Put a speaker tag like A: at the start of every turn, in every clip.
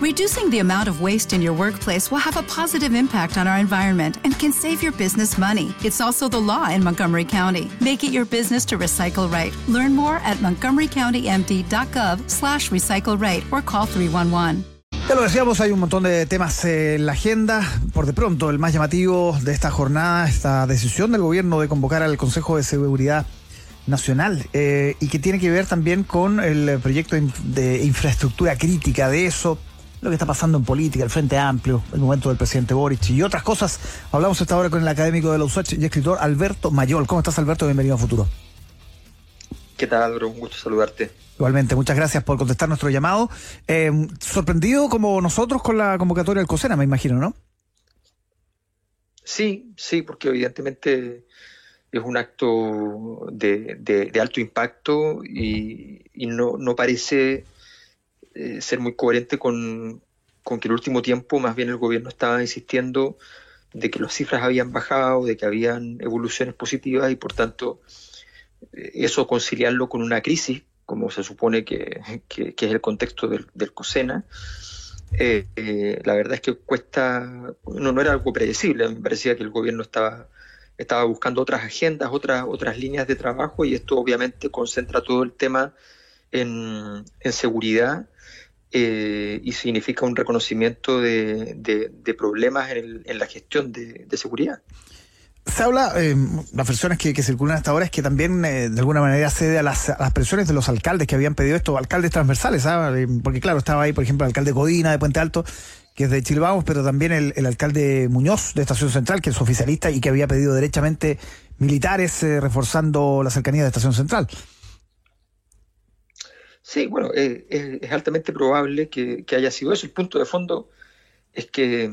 A: Reducing the amount of waste in your workplace will have a positive impact on our environment and can save your business money. It's also the law in Montgomery County. Make it your business to recycle right. Learn more at montgomerycountymd.gov slash recycle right or call 311.
B: Ya lo decíamos, hay un montón de temas en la agenda. Por de pronto, el más llamativo de esta jornada, esta decisión del gobierno de convocar al Consejo de Seguridad Nacional eh, y que tiene que ver también con el proyecto de infraestructura crítica de eso, lo que está pasando en política, el Frente Amplio, el momento del presidente Boric y otras cosas. Hablamos esta hora con el académico de la USACH y escritor Alberto Mayol. ¿Cómo estás, Alberto? Bienvenido a Futuro.
C: ¿Qué tal, Álvaro? Un gusto saludarte.
B: Igualmente, muchas gracias por contestar nuestro llamado. Eh, sorprendido como nosotros con la convocatoria del COSENA, me imagino, ¿no?
C: Sí, sí, porque evidentemente es un acto de, alto impacto y, no, no, parece eh, ser muy coherente con, con que el último tiempo más bien el gobierno estaba insistiendo de que las cifras habían bajado, de que habían evoluciones positivas y por tanto eh, eso conciliarlo con una crisis, como se supone que, es el contexto del, COSENA, eh, eh, la verdad es que cuesta, no, no era algo predecible, me parecía que el gobierno estaba, estaba buscando otras agendas, otras, otras líneas de trabajo y esto obviamente concentra todo el tema en, seguridad y significa un reconocimiento de, problemas en, la gestión de seguridad.
B: Se habla, eh, las versiones que, circulan hasta ahora es que también eh, de alguna manera cede a las, presiones de los alcaldes que habían pedido esto, alcaldes transversales, ¿sabes? Eh, porque claro, estaba ahí, por ejemplo, el alcalde Codina de Puente Alto, que es de Chilbaos, pero también el, alcalde Muñoz de Estación Central, que es oficialista y que había pedido derechamente militares reforzando la cercanía de Estación Central.
C: Sí, bueno, es altamente probable que, haya sido eso. El punto de fondo es que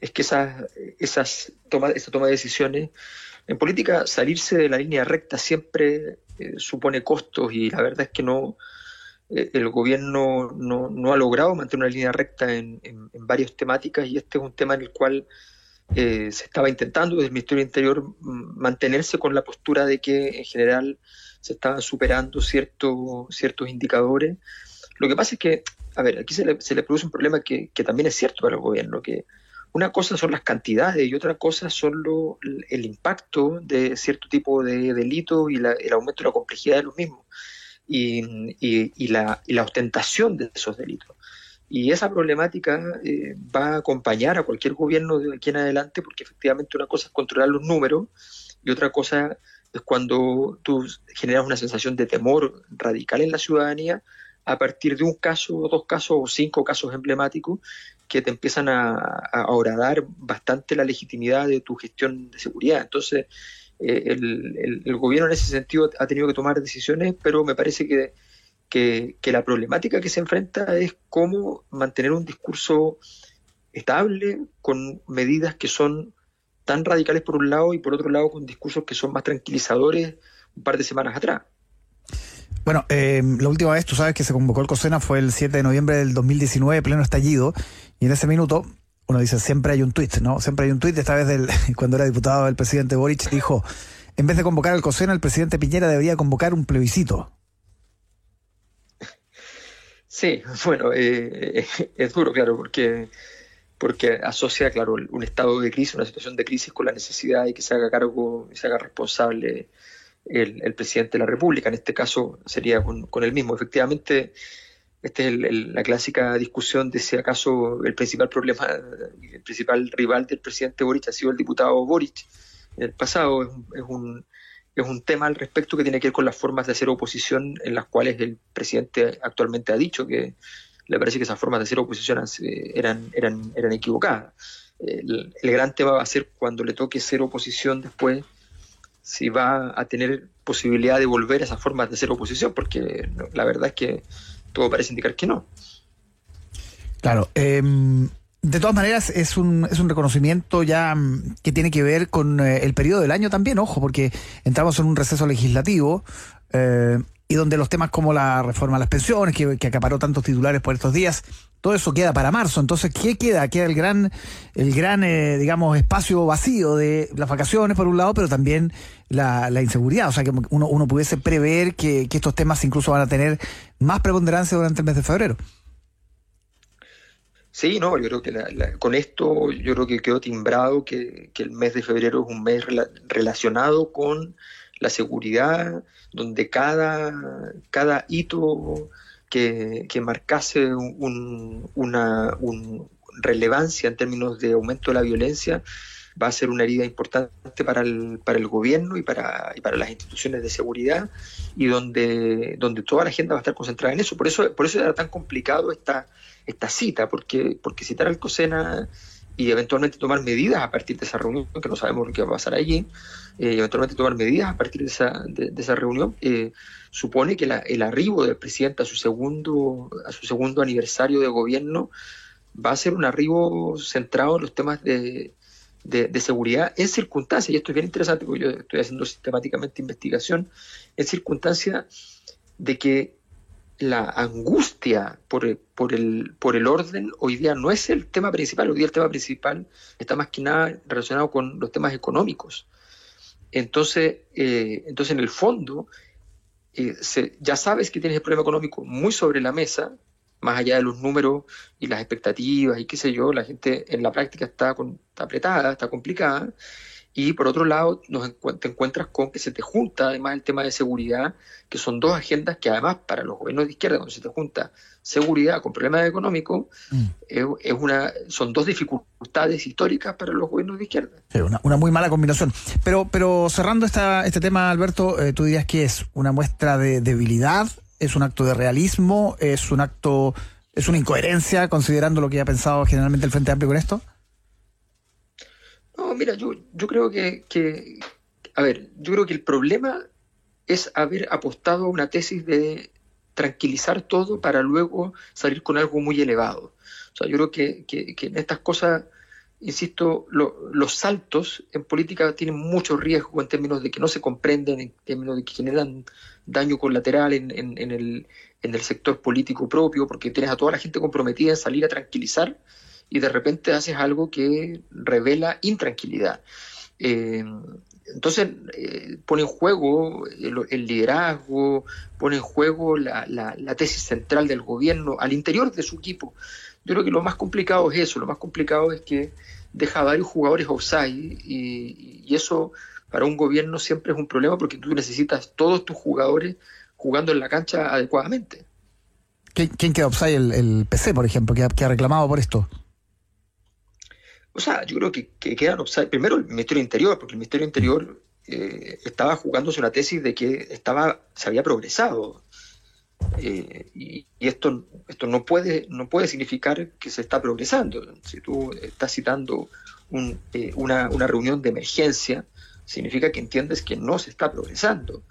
C: es que esas, esas toma, esa toma de decisiones, en política salirse de la línea recta siempre eh, supone costos y la verdad es que no eh, el gobierno no, ha logrado mantener una línea recta en, varias temáticas y este es un tema en el cual eh, se estaba intentando desde el Ministerio del Interior mantenerse con la postura de que en general se estaban superando ciertos ciertos indicadores. Lo que pasa es que, a ver, aquí se le, se le produce un problema que, que también es cierto para el gobierno, que una cosa son las cantidades y otra cosa son lo, el impacto de cierto tipo de delitos y el aumento de la complejidad de los mismos y, la, ostentación de esos delitos. Y esa problemática eh, va a acompañar a cualquier gobierno de aquí en adelante porque efectivamente una cosa es controlar los números y otra cosa cuando tú generas una sensación de temor radical en la ciudadanía a partir de un caso, dos casos o cinco casos emblemáticos que te empiezan a, a bastante la legitimidad de tu gestión de seguridad. Entonces, eh, el, gobierno en ese sentido ha tenido que tomar decisiones, pero me parece que, que, la problemática que se enfrenta es cómo mantener un discurso estable con medidas que son tan radicales por un lado y por otro lado con discursos que son más tranquilizadores un par de semanas atrás.
B: Bueno, eh, la última vez, tú sabes que se convocó el COSENA fue el 7 de noviembre del 2019, pleno estallido, y en ese minuto uno dice, siempre hay un tuit, ¿no? Siempre hay un tuit, esta vez del, cuando era diputado el presidente Boric dijo, en vez de convocar al COSENA, el presidente Piñera debería convocar un plebiscito.
C: Sí, bueno, eh, es duro, claro, porque porque asocia, claro, un estado de crisis, una situación de crisis con la necesidad de que se haga cargo y se haga responsable el, presidente de la República. En este caso sería con, con él mismo. Efectivamente, esta es la clásica discusión de si acaso el principal problema, el principal rival del presidente Boric ha sido el diputado Boric en el pasado. Es un, es un, tema al respecto que tiene que ver con las formas de hacer oposición en las cuales el presidente actualmente ha dicho que le parece que esas formas de hacer oposición eran, eran, eran equivocadas. El, gran tema va a ser cuando le toque ser oposición después si va a tener posibilidad de volver a esas formas de hacer oposición, porque la verdad es que todo parece indicar que no.
B: Claro. Em, de todas maneras, es un, es un reconocimiento ya mm, que tiene que ver con eh, el periodo del año también, ojo, porque entramos en un receso legislativo eh, y donde los temas como la reforma a las pensiones, que, que, acaparó tantos titulares por estos días, todo eso queda para marzo. Entonces, ¿qué queda? Queda el gran, el gran eh, digamos, espacio vacío de las vacaciones, por un lado, pero también la, la inseguridad. O sea, que uno, uno pudiese prever que, que estos temas incluso van a tener más preponderancia durante el mes de febrero.
C: Sí, no, yo creo que con esto yo creo que quedó timbrado que, el mes de febrero es un mes relacionado con la seguridad, donde cada, cada hito que, marcase una relevancia en términos de aumento de la violencia va a ser una herida importante para el, para el gobierno y para, y para las instituciones de seguridad y donde, donde toda la agenda va a estar concentrada en eso. Por eso, por eso era tan complicado esta, esta cita, porque, porque citar al COSENA y eventualmente tomar medidas a partir de esa reunión, que no sabemos lo que va a pasar allí, eh, eventualmente tomar medidas a partir de esa, de, esa reunión, eh, supone que el arribo del presidente a su segundo, a su segundo aniversario de gobierno va a ser un arribo centrado en los temas de, de, seguridad en circunstancias, y esto es bien interesante porque yo estoy haciendo sistemáticamente investigación, en circunstancias de que la angustia por, por, el, por el orden hoy día no es el tema principal, hoy día el tema principal está más que nada relacionado con los temas económicos. Entonces, eh, entonces en el fondo, eh, ya sabes que tienes el problema económico muy sobre la mesa, más allá de los números y las expectativas y qué sé yo, la gente en la práctica está, apretada, está complicada. Y por otro lado, nos te encuentras con que se te junta además el tema de seguridad, que son dos agendas que además para los gobiernos de izquierda, cuando se te junta seguridad con problemas económicos, mm. es, una, son dos dificultades históricas para los gobiernos de izquierda.
B: una, muy mala combinación. Pero, pero cerrando esta, este tema, Alberto, eh, tú dirías que es una muestra de debilidad es un acto de realismo, es un acto, es una incoherencia considerando lo que ha pensado generalmente el Frente Amplio con esto.
C: No, mira, yo, yo creo que, que, a ver, yo creo que el problema es haber apostado a una tesis de tranquilizar todo para luego salir con algo muy elevado. O sea, yo creo que, que, en estas cosas, insisto, los saltos en política tienen mucho riesgo en términos de que no se comprenden, en términos de que generan daño colateral en, en, el, en el sector político propio, porque tienes a toda la gente comprometida en salir a tranquilizar y de repente haces algo que revela intranquilidad. Eh, entonces eh, pone en juego el, liderazgo, pone en juego la, la, tesis central del gobierno al interior de su equipo. Yo creo que lo más complicado es eso, lo más complicado es que deja varios jugadores offside y, eso para un gobierno siempre es un problema porque tú necesitas todos tus jugadores jugando en la cancha adecuadamente.
B: ¿Quién, queda offside? El, PC, por ejemplo, que ha, reclamado por esto.
C: O sea, yo creo que, que quedan. Primero el Ministerio Interior, porque el Ministerio Interior eh, estaba jugándose una tesis de que estaba, se había progresado. Eh, y, esto, esto no, puede, no puede significar que se está progresando. Si tú estás citando eh, una, una, reunión de emergencia significa que entiendes que no se está progresando.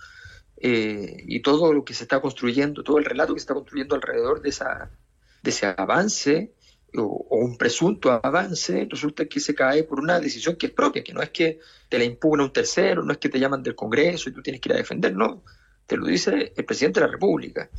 C: Eh, y todo lo que se está construyendo, todo el relato que se está construyendo alrededor de, esa, de ese avance o, un presunto avance, resulta que se cae por una decisión que es propia, que no es que te la impugna un tercero, no es que te llaman del Congreso y tú tienes que ir a defender, no, te lo dice el presidente de la República.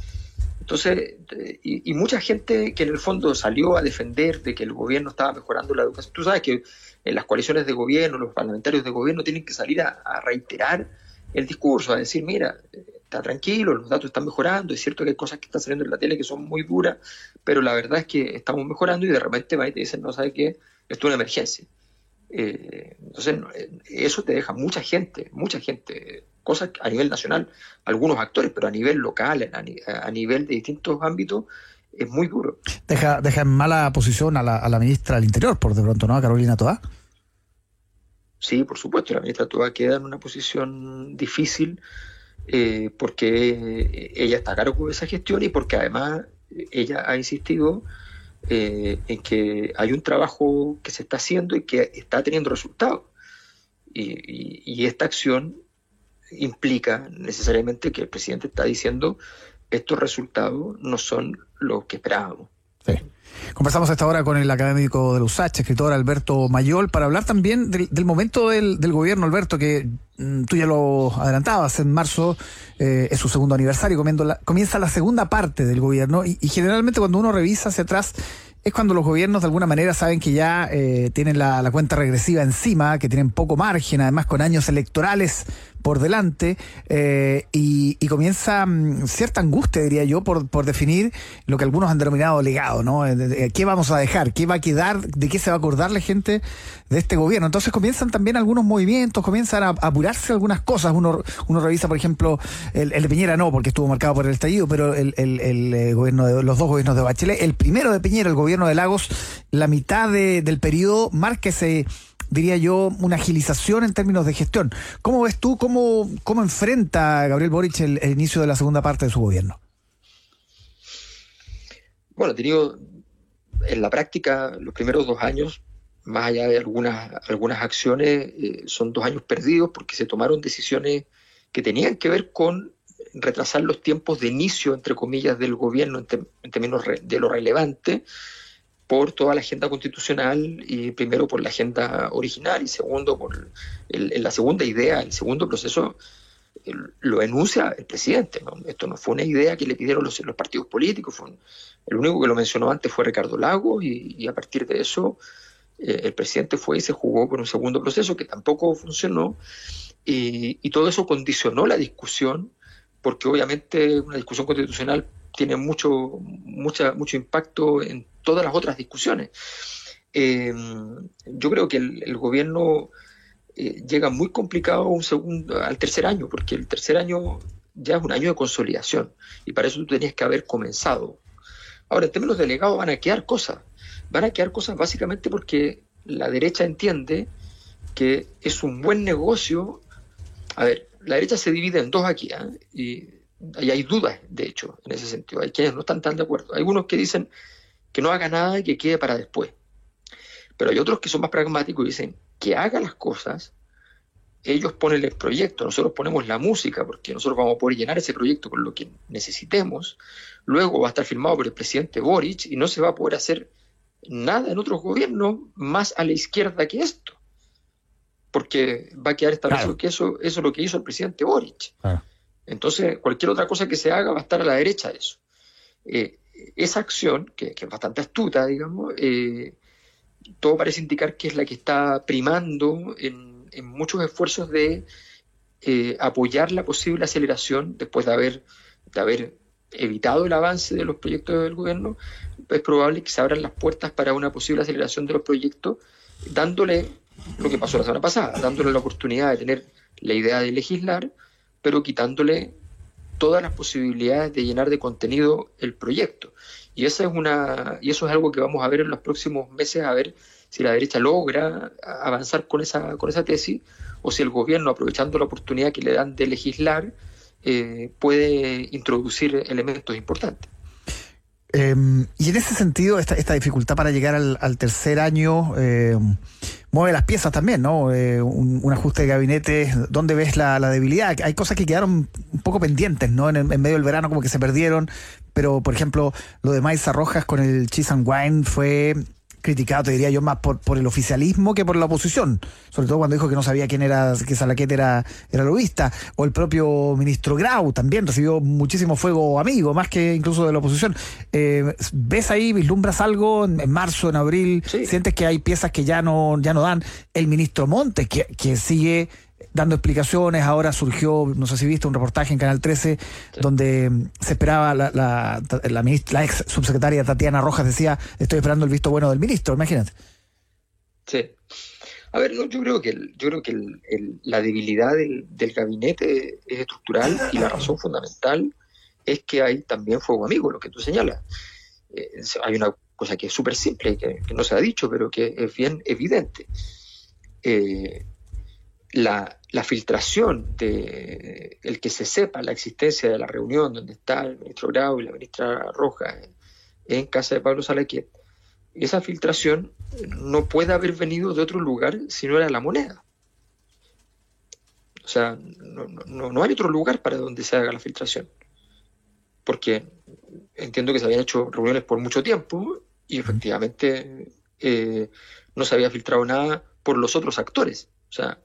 C: Entonces, y, y, mucha gente que en el fondo salió a defender de que el gobierno estaba mejorando la educación, tú sabes que en las coaliciones de gobierno, los parlamentarios de gobierno tienen que salir a, reiterar el discurso, a decir, mira, está tranquilo, los datos están mejorando, es cierto que hay cosas que están saliendo en la tele que son muy duras, pero la verdad es que estamos mejorando y de repente va y te dicen, no sabe qué, esto es una emergencia. Eh, entonces, eh, eso te deja mucha gente, mucha gente, cosas a nivel nacional, algunos actores, pero a nivel local, a, nivel de distintos ámbitos, es muy duro.
B: Deja, deja en mala posición a la, a la ministra del Interior, por de pronto, ¿no? A Carolina Toá.
C: Sí, por supuesto, la ministra Toá queda en una posición difícil eh, porque ella está a cargo de esa gestión y porque además ella ha insistido eh, en que hay un trabajo que se está haciendo y que está teniendo resultados. Y, y, esta acción implica necesariamente que el presidente está diciendo estos resultados no son los que esperábamos.
B: Sí. Conversamos esta hora con el académico de la USACH, escritor Alberto Mayol, para hablar también del, momento del, gobierno, Alberto, que mm, tú ya lo adelantabas, en marzo eh, es su segundo aniversario, comienza la segunda parte del gobierno y, generalmente cuando uno revisa hacia atrás es cuando los gobiernos de alguna manera saben que ya eh, tienen la, cuenta regresiva encima, que tienen poco margen, además con años electorales por delante eh, y, comienza mm, cierta angustia, diría yo, por, por definir lo que algunos han denominado legado, ¿no? Eh, ¿Qué vamos a dejar? ¿Qué va a quedar? ¿De qué se va a acordar la gente de este gobierno? Entonces comienzan también algunos movimientos, comienzan a, apurarse algunas cosas. Uno, uno revisa, por ejemplo, el, el, de Piñera no, porque estuvo marcado por el estallido, pero el, el, eh, gobierno de los dos gobiernos de Bachelet, el primero de Piñera, el gobierno de Lagos, la mitad de, del periodo marca diría yo, una agilización en términos de gestión. ¿Cómo ves tú, cómo, cómo enfrenta Gabriel Boric el, inicio de la segunda parte de su gobierno?
C: Bueno, te digo, en la práctica, los primeros dos años, más allá de algunas, algunas acciones, eh, son dos años perdidos porque se tomaron decisiones que tenían que ver con retrasar los tiempos de inicio, entre comillas, del gobierno en, en términos de lo relevante, por toda la agenda constitucional y primero por la agenda original y segundo por la segunda idea, el segundo proceso lo enuncia el presidente. Esto no fue una idea que le pidieron los, los partidos políticos, fue el único que lo mencionó antes fue Ricardo Lago y, a partir de eso eh, el presidente fue y se jugó por un segundo proceso que tampoco funcionó y, y todo eso condicionó la discusión porque obviamente una discusión constitucional tiene mucho, mucha, mucho impacto en todas las otras discusiones. Eh, yo creo que el, gobierno eh, llega muy complicado un segundo, al tercer año, porque el tercer año ya es un año de consolidación y para eso tú tenías que haber comenzado. Ahora, en términos delegados van a quedar cosas. Van a quedar cosas básicamente porque la derecha entiende que es un buen negocio. A ver, la derecha se divide en dos aquí, ¿eh? y y hay dudas, de hecho, en ese sentido. Hay quienes no están tan de acuerdo. Hay algunos que dicen que no haga nada y que quede para después. Pero hay otros que son más pragmáticos y dicen que haga las cosas, ellos ponen el proyecto, nosotros ponemos la música, porque nosotros vamos a poder llenar ese proyecto con lo que necesitemos. Luego va a estar firmado por el presidente Boric y no se va a poder hacer nada en otros gobiernos más a la izquierda que esto. Porque va a quedar establecido que eso, eso es lo que hizo el presidente Boric. Entonces, cualquier otra cosa que se haga va a estar a la derecha de eso. Eh, esa acción, que, es bastante astuta, digamos, eh, todo parece indicar que es la que está primando en, muchos esfuerzos de eh, apoyar la posible aceleración después de haber, de haber evitado el avance de los proyectos del gobierno, es probable que se abran las puertas para una posible aceleración de los proyectos, dándole lo que pasó la semana pasada, dándole la oportunidad de tener la idea de legislar, pero quitándole todas las posibilidades de llenar de contenido el proyecto. Y, esa es una, y eso es algo que vamos a ver en los próximos meses, a ver si la derecha logra avanzar con esa, con esa tesis o si el gobierno, aprovechando la oportunidad que le dan de legislar, eh, puede introducir elementos importantes.
B: Em, y en ese sentido, esta, esta dificultad para llegar al, tercer año eh, mueve las piezas también, ¿no? Eh, un, ajuste de gabinete, ¿dónde ves la, debilidad? Hay cosas que quedaron un poco pendientes, ¿no? En, medio del verano como que se perdieron, pero por ejemplo, lo de Maiza Rojas con el Cheese and Wine fue criticado, te diría yo, más por, por el oficialismo que por la oposición. Sobre todo cuando dijo que no sabía quién era, que Salaquete era, era lobista. O el propio ministro Grau también recibió muchísimo fuego amigo, más que incluso de la oposición. Eh, ¿Ves ahí, vislumbras algo en, marzo, en abril? ¿Sientes que hay piezas que ya no, ya no dan? El ministro Montes, que, que sigue dando explicaciones. Ahora surgió, no sé si viste, un reportaje en Canal 13 donde mm, se esperaba la, la, la, la, ex subsecretaria Tatiana Rojas decía, estoy esperando el visto bueno del ministro, imagínate.
C: Sí. A ver, yo creo que, yo creo que la debilidad del, gabinete es estructural y la razón fundamental es que hay también fuego amigo, lo que tú señalas. Eh, hay una cosa que es súper simple, que, que, no se ha dicho, pero que es bien evidente. Eh, la, filtración de el que se sepa la existencia de la reunión donde está el ministro Grau y la ministra Roja en, casa de Pablo Salaquet, esa filtración no puede haber venido de otro lugar si no era la moneda. O sea, no, hay otro lugar para donde se haga la filtración. Porque entiendo que se habían hecho reuniones por mucho tiempo y efectivamente eh, no se había filtrado nada por los otros actores. O sea,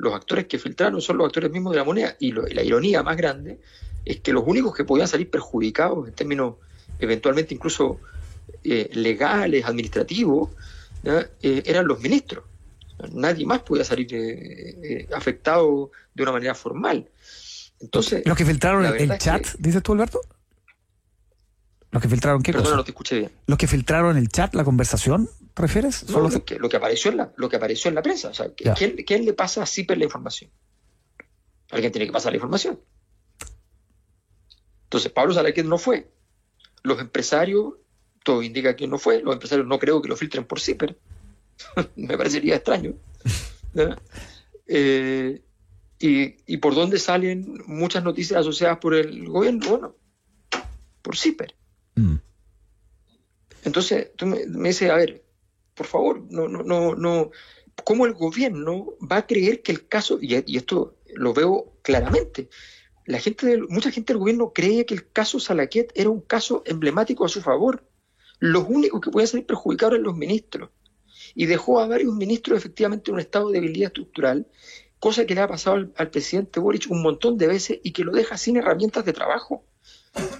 C: los actores que filtraron son los actores mismos de la moneda. Y, la ironía más grande es que los únicos que podían salir perjudicados en términos eventualmente incluso eh, legales, administrativos, eh, eran los ministros. Nadie más podía salir eh, afectado de una manera formal. Entonces,
B: los que filtraron el, chat, dices tú, Alberto. Los que filtraron qué
C: Perdona, no te escuché bien.
B: Los que filtraron el chat, la conversación, ¿te refieres?
C: No, lo, que, lo, que, apareció en la, lo que apareció en la prensa. O sea, ¿quién, ¿quién, le pasa a CIPER la información? Alguien tiene que pasar la información. Entonces, Pablo Salaquet no fue. Los empresarios, todo indica que no fue. Los empresarios no creo que lo filtren por CIPER. Me parecería extraño. Eh, y, por dónde salen muchas noticias asociadas por el gobierno? Bueno, por CIPER. Mm. Entonces, tú me, dices, a ver, por favor, no, no, no, no, ¿cómo el gobierno va a creer que el caso, y, esto lo veo claramente, la gente mucha gente del gobierno cree que el caso Salaquet era un caso emblemático a su favor. Los únicos que pueden salir perjudicados eran los ministros. Y dejó a varios ministros efectivamente en un estado de debilidad estructural cosa que le ha pasado al, presidente Boric un montón de veces y que lo deja sin herramientas de trabajo.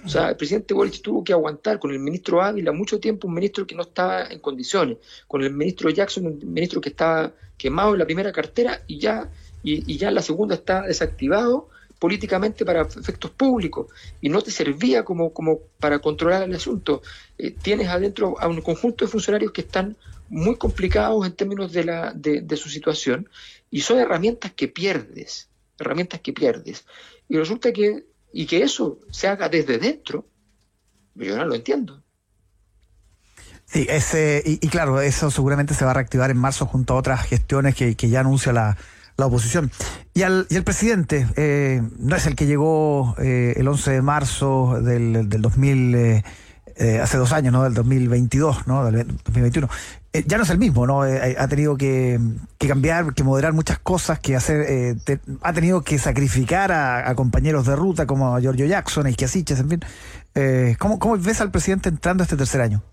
C: O sea, el presidente Boric tuvo que aguantar con el ministro Ávila mucho tiempo, un ministro que no estaba en condiciones, con el ministro Jackson, un ministro que estaba quemado en la primera cartera y ya, y, ya en la segunda está desactivado políticamente para efectos públicos y no te servía como, como para controlar el asunto. Eh, tienes adentro a un conjunto de funcionarios que están muy complicados en términos de, la, de, de su situación y son herramientas que pierdes, herramientas que pierdes. Y resulta que, y que eso se haga desde dentro, yo no lo entiendo.
B: Sí, ese, y, claro, eso seguramente se va a reactivar en marzo junto a otras gestiones que, ya anuncia la, oposición. Y, al, y el presidente, eh, no es el que llegó eh, el 11 de marzo del, del 2000, eh, hace dos años, ¿no? Del 2022, ¿no? Del 2021. Eh, ya no es el mismo, ¿no? Eh, ha tenido que, cambiar, que moderar muchas cosas, que hacer, ha tenido que sacrificar a, compañeros de ruta como a Giorgio Jackson, a Isquiasiches, en fin. ¿cómo, ¿Cómo ves al presidente entrando este tercer año?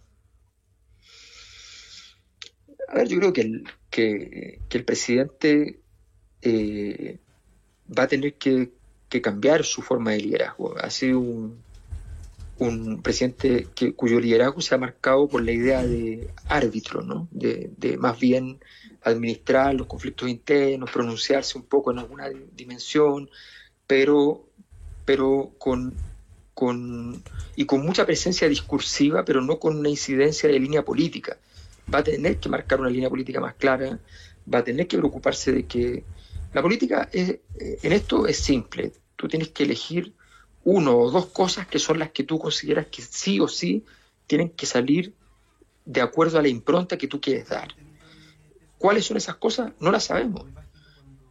C: A ver, yo creo que el, que, el presidente va a tener que, que cambiar su forma de liderazgo. Ha sido un, un presidente cuyo liderazgo se ha marcado por la idea de árbitro, ¿no? de, más bien administrar los conflictos internos, pronunciarse un poco en alguna dimensión, pero, pero con, con, y con mucha presencia discursiva, pero no con una incidencia de línea política. Va a tener que marcar una línea política más clara, va a tener que preocuparse de que la política es, eh, en esto es simple. Tú tienes que elegir uno o dos cosas que son las que tú consideras que sí o sí tienen que salir de acuerdo a la impronta que tú quieres dar. ¿Cuáles son esas cosas? No las sabemos.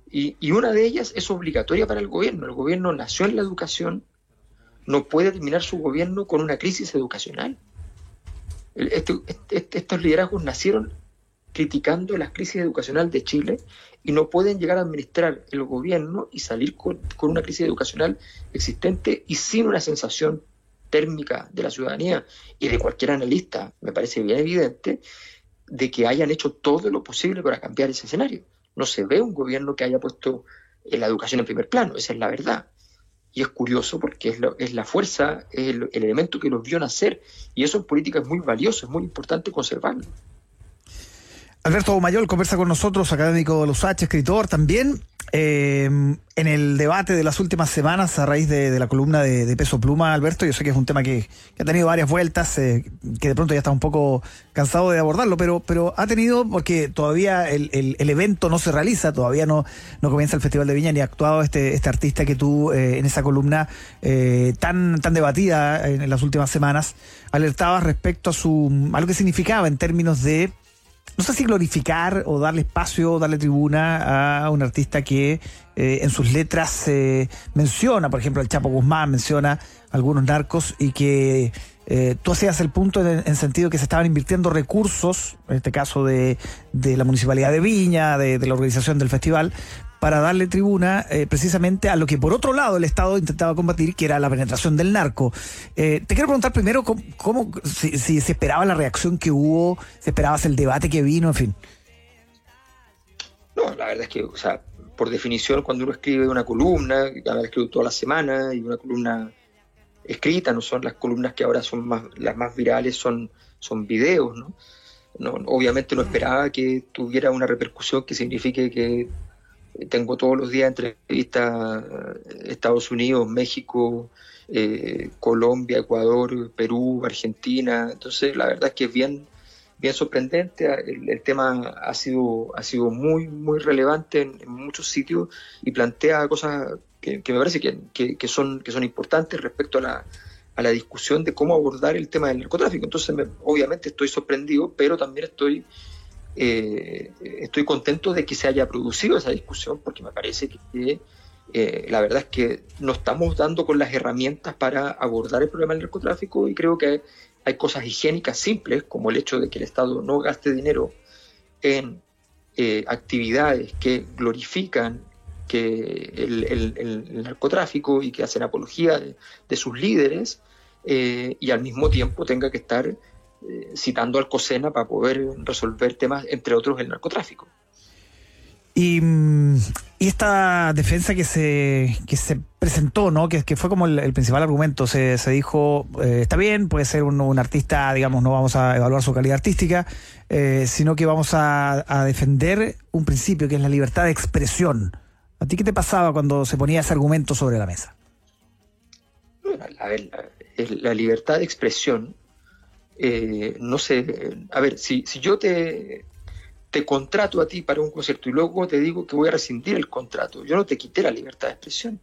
C: Y, una de ellas es obligatoria para el gobierno. El gobierno nació en la educación, no puede terminar su gobierno con una crisis educacional. Este, este, estos liderazgos nacieron criticando la crisis educacional de Chile y no pueden llegar a administrar el gobierno y salir con, una crisis educacional existente y sin una sensación térmica de la ciudadanía y de cualquier analista, me parece bien evidente, de que hayan hecho todo lo posible para cambiar ese escenario. No se ve un gobierno que haya puesto la educación en primer plano, esa es la verdad. Y es curioso porque es, es la fuerza, es el, el, elemento que los vio nacer. Y eso en política es muy valioso, es muy importante conservarlo.
B: Alberto Mayol conversa con nosotros, académico de los H, escritor también. Eh, en el debate de las últimas semanas a raíz de, la columna de, Peso Pluma, Alberto, yo sé que es un tema que, ha tenido varias vueltas, eh, que de pronto ya está un poco cansado de abordarlo, pero, ha tenido, porque todavía el, evento no se realiza, todavía no, comienza el Festival de Viña ni ha actuado este, este artista que tú eh, en esa columna tan, debatida en, las últimas semanas, alertabas respecto a, su, a lo que significaba en términos de no sé si glorificar o darle espacio, darle tribuna a un artista que eh, en sus letras eh, menciona, por ejemplo, el Chapo Guzmán menciona algunos narcos y que eh, tú hacías el punto en, sentido que se estaban invirtiendo recursos, en este caso de, la Municipalidad de Viña, de, la organización del festival, para darle tribuna eh, precisamente a lo que por otro lado el Estado intentaba combatir, que era la penetración del narco. Eh, te quiero preguntar primero cómo, si, se esperaba la reacción que hubo, si esperabas el debate que vino, en fin.
C: No, la verdad es que, o sea, por definición, cuando uno escribe una columna, cada vez escribo toda la semana, y una columna escrita, no son las columnas que ahora son más, las más virales, son, son videos, ¿no? no, obviamente no esperaba que tuviera una repercusión que signifique que tengo todos los días entrevistas Estados Unidos, México, eh, Colombia, Ecuador, Perú, Argentina. Entonces, la verdad es que es bien, bien sorprendente. El, tema ha sido, ha sido muy, muy relevante en, muchos sitios y plantea cosas que, me parece que, son, que son importantes respecto a la, a la discusión de cómo abordar el tema del narcotráfico. Entonces, obviamente estoy sorprendido, pero también estoy eh, estoy contento de que se haya producido esa discusión porque me parece que eh, la verdad es que no estamos dando con las herramientas para abordar el problema del narcotráfico y creo que hay cosas higiénicas simples como el hecho de que el Estado no gaste dinero en eh, actividades que glorifican que el, narcotráfico y que hacen apología de, sus líderes y al mismo tiempo tenga que estar eh, citando al COSENA para poder resolver temas, entre otros, el narcotráfico.
B: Y, mm, esta defensa que se, que se presentó, ¿no? que, que fue como el, principal argumento, se, se dijo, eh, está bien, puede ser un, artista, digamos, no vamos a evaluar su calidad artística, eh, sino que vamos a, defender un principio que es la libertad de expresión. ¿A ti qué te pasaba cuando se ponía ese argumento sobre la mesa?
C: a ver, la libertad de expresión eh, no sé, a ver, si, si yo te, te contrato a ti para un concierto y luego te digo que voy a rescindir el contrato, yo no te quité la libertad de expresión.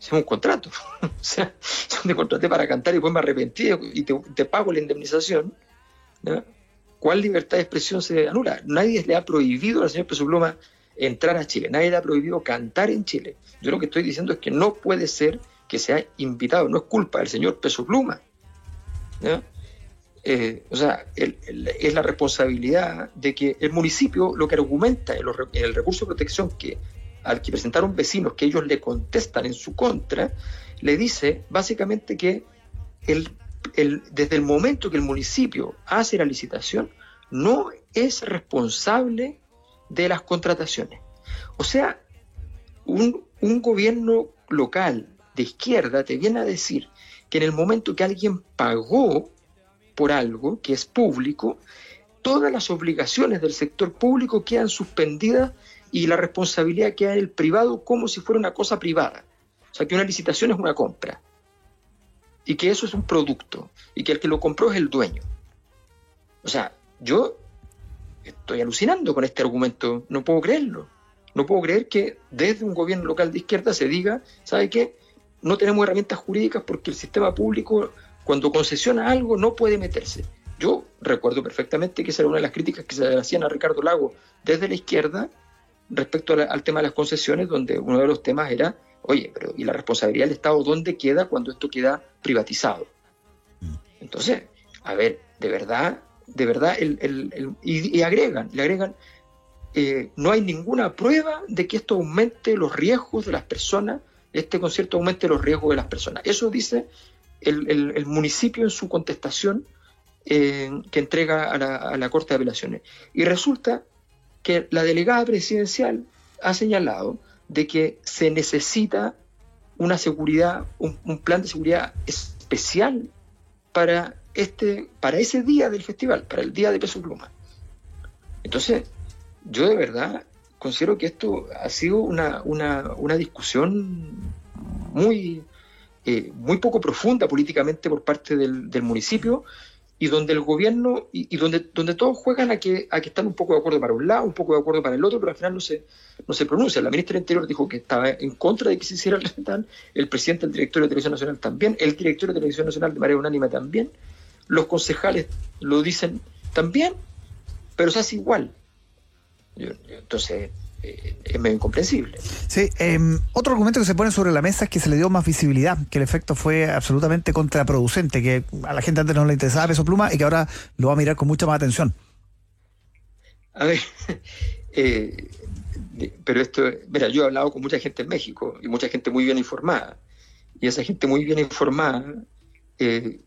C: Es un contrato. o sea, yo te contraté para cantar y después me arrepentí y te, pago la indemnización. ¿Cuál libertad de expresión se anula? Nadie le ha prohibido al señor Peso Pluma entrar a Chile, nadie le ha prohibido cantar en Chile. Yo lo que estoy diciendo es que no puede ser que sea invitado, no es culpa del señor Peso Pluma. ¿no? Eh, o sea, es la responsabilidad de que el municipio lo que argumenta en, el recurso de protección que al que presentaron vecinos que ellos le contestan en su contra, le dice básicamente que desde el momento que el municipio hace la licitación, no es responsable de las contrataciones. O sea, un gobierno local de izquierda te viene a decir que en el momento que alguien pagó por algo que es público, todas las obligaciones del sector público quedan suspendidas y la responsabilidad queda en el privado como si fuera una cosa privada. O sea, que una licitación es una compra y que eso es un producto y que el que lo compró es el dueño. O sea, yo estoy alucinando con este argumento, no puedo creerlo. No puedo creer que desde un gobierno local de izquierda se diga, ¿sabe qué? No tenemos herramientas jurídicas porque el sistema público cuando concesiona algo no puede meterse. Yo recuerdo perfectamente que esa era una de las críticas que se hacían a Ricardo Lago desde la izquierda respecto al tema de las concesiones, donde uno de los temas era, oye, pero ¿y la responsabilidad del Estado dónde queda cuando esto queda privatizado? Entonces, a ver, de verdad, de verdad, el, y, agregan, le agregan, eh, no hay ninguna prueba de que esto aumente los riesgos de las personas, este concierto aumente los riesgos de las personas. Eso dice el, municipio en su contestación eh, que entrega a la, Corte de Apelaciones. Y resulta que la delegada presidencial ha señalado de que se necesita una seguridad, un, plan de seguridad especial para este, para ese día del festival, para el día de Peso Pluma. Entonces, yo de verdad considero que esto ha sido una, una, una discusión muy, eh, muy poco profunda políticamente por parte del, municipio y donde el gobierno y, donde, donde todos juegan a que, a que están un poco de acuerdo para un lado, un poco de acuerdo para el otro, pero al final no se, no se pronuncia. La ministra del Interior dijo que estaba en contra de que se hiciera el recital, el presidente del directorio de Televisión Nacional también, el directorio de Televisión Nacional de manera unánime también, los concejales lo dicen también, pero se hace igual. entonces, es medio incomprensible.
B: Sí, em, otro argumento que se pone sobre la mesa es que se le dio más visibilidad, que el efecto fue absolutamente contraproducente, que a la gente antes no le interesaba peso pluma y que ahora lo va a mirar con mucha más atención.
C: A ver, eh, pero esto, mira, yo he hablado con mucha gente en México y mucha gente muy bien informada, y esa gente muy bien informada eh,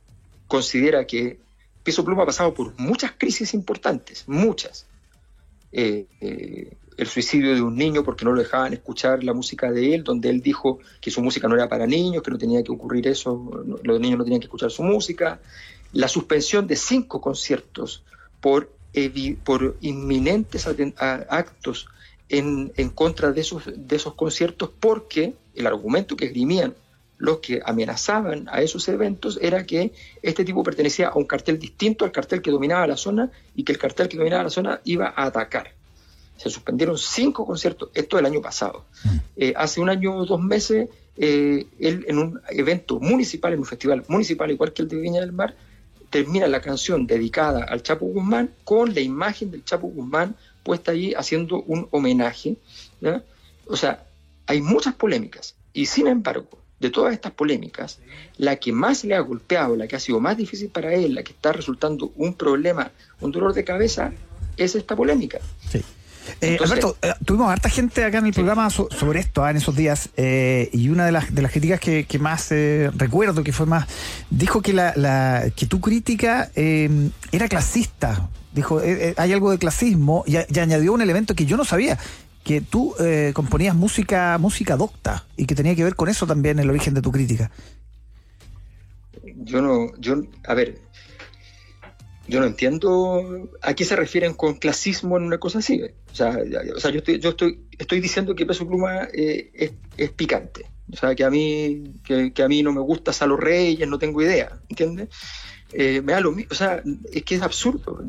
C: considera que Peso Pluma ha pasado por muchas crisis importantes, muchas. Eh, el suicidio de un niño porque no lo dejaban escuchar la música de él, donde él dijo que su música no era para niños, que no tenía que ocurrir eso, los niños no tenían que escuchar su música, la suspensión de cinco conciertos por, por inminentes actos en, en, contra de esos, de esos conciertos porque el argumento que esgrimían los que amenazaban a esos eventos era que este tipo pertenecía a un cartel distinto al cartel que dominaba la zona y que el cartel que dominaba la zona iba a atacar. Se suspendieron cinco conciertos, esto el año pasado. Mm. Eh, hace un año o dos meses, eh, él en un evento municipal, en un festival municipal igual que el de Viña del Mar, termina la canción dedicada al Chapo Guzmán con la imagen del Chapo Guzmán puesta allí haciendo un homenaje. O sea, hay muchas polémicas y sin embargo, de todas estas polémicas, la que más le ha golpeado, la que ha sido más difícil para él, la que está resultando un problema, un dolor de cabeza, es esta polémica.
B: Sí. Eh, Alberto, eh, tuvimos harta gente acá en el programa sobre esto ah, en esos días eh, y una de las, de las críticas que, más recuerdo, que fue más, dijo que, la, que tu crítica era clasista. Dijo, hay algo de clasismo y, y, añadió un elemento que yo no sabía, que tú componías música, música docta y que tenía que ver con eso también el origen de tu crítica.
C: Yo no, yo, a ver, yo no entiendo a qué se refieren con clasismo en una cosa así. O sea, o sea yo, estoy, yo estoy, estoy diciendo que Peso Pluma eh, es, picante. O sea, que a mí que, a mí no me gusta Salo Reyes, no tengo idea, ¿entiendes? Eh, me da lo mismo, o sea, es que es absurdo.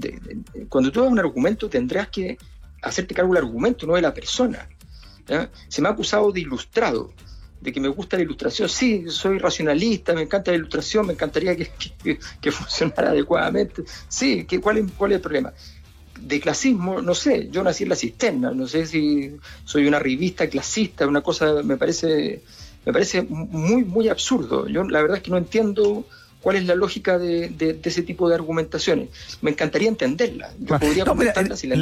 C: cuando tú das un argumento tendrás que hacerte cargo del argumento, no de la persona. Se me ha acusado de ilustrado de que me gusta la ilustración. Sí, soy racionalista, me encanta la ilustración, me encantaría que, que, funcionara adecuadamente. Sí, que, ¿cuál, es, ¿cuál es el problema? De clasismo, no sé, yo nací en la cisterna, no sé si soy una revista clasista, una cosa me parece, me parece muy, muy absurdo. Yo la verdad es que no entiendo cuál es la lógica de, ese tipo de argumentaciones. Me encantaría entenderla. Yo podría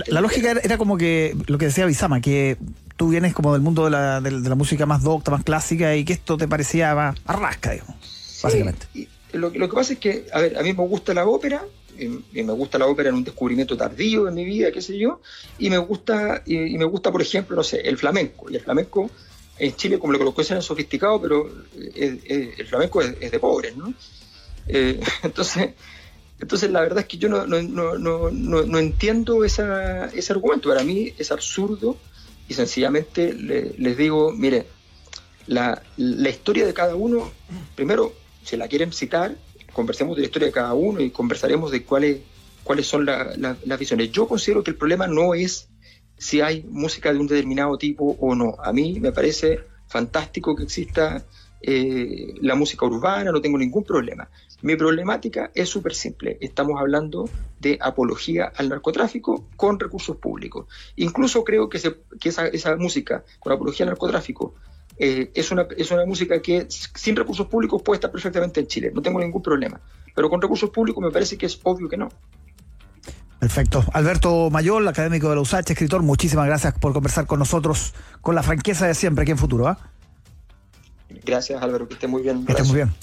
B: la, lógica era, como que lo que decía Bisama, que tú vienes como del mundo de la, de, la música más docta, más clásica, y que esto te parecía más arrasca, digamos, básicamente.
C: lo, que pasa es que, a ver, a mí me gusta la ópera, y, me gusta la ópera en un descubrimiento tardío en mi vida, qué sé yo, y me gusta, y, me gusta, por ejemplo, no sé, el flamenco. Y el flamenco en Chile, como lo conocen, es sofisticado, pero el flamenco es, es de pobres, ¿no? Eh, entonces, entonces, la verdad es que yo no, no, no, no entiendo esa, ese argumento. Para mí es absurdo y sencillamente les digo, mire, la, la, historia de cada uno, primero, si la quieren citar, conversemos de la historia de cada uno y conversaremos de cuáles, cuáles son las visiones. Yo considero que el problema no es si hay música de un determinado tipo o no. A mí me parece fantástico que exista eh, la música urbana, no tengo ningún problema. Mi problemática es súper simple. Estamos hablando de apología al narcotráfico con recursos públicos. Incluso creo que, esa, música con apología al narcotráfico eh, es, una, es una música que sin recursos públicos puede estar perfectamente en Chile. No tengo ningún problema. Pero con recursos públicos me parece que es obvio que no.
B: Perfecto. Alberto Mayol, académico de la USACH, escritor, muchísimas gracias por conversar con nosotros con la franqueza de siempre aquí en Futuro. ¿ah?
C: Gracias, Álvaro, que esté muy bien.
B: Que esté muy bien. Chao.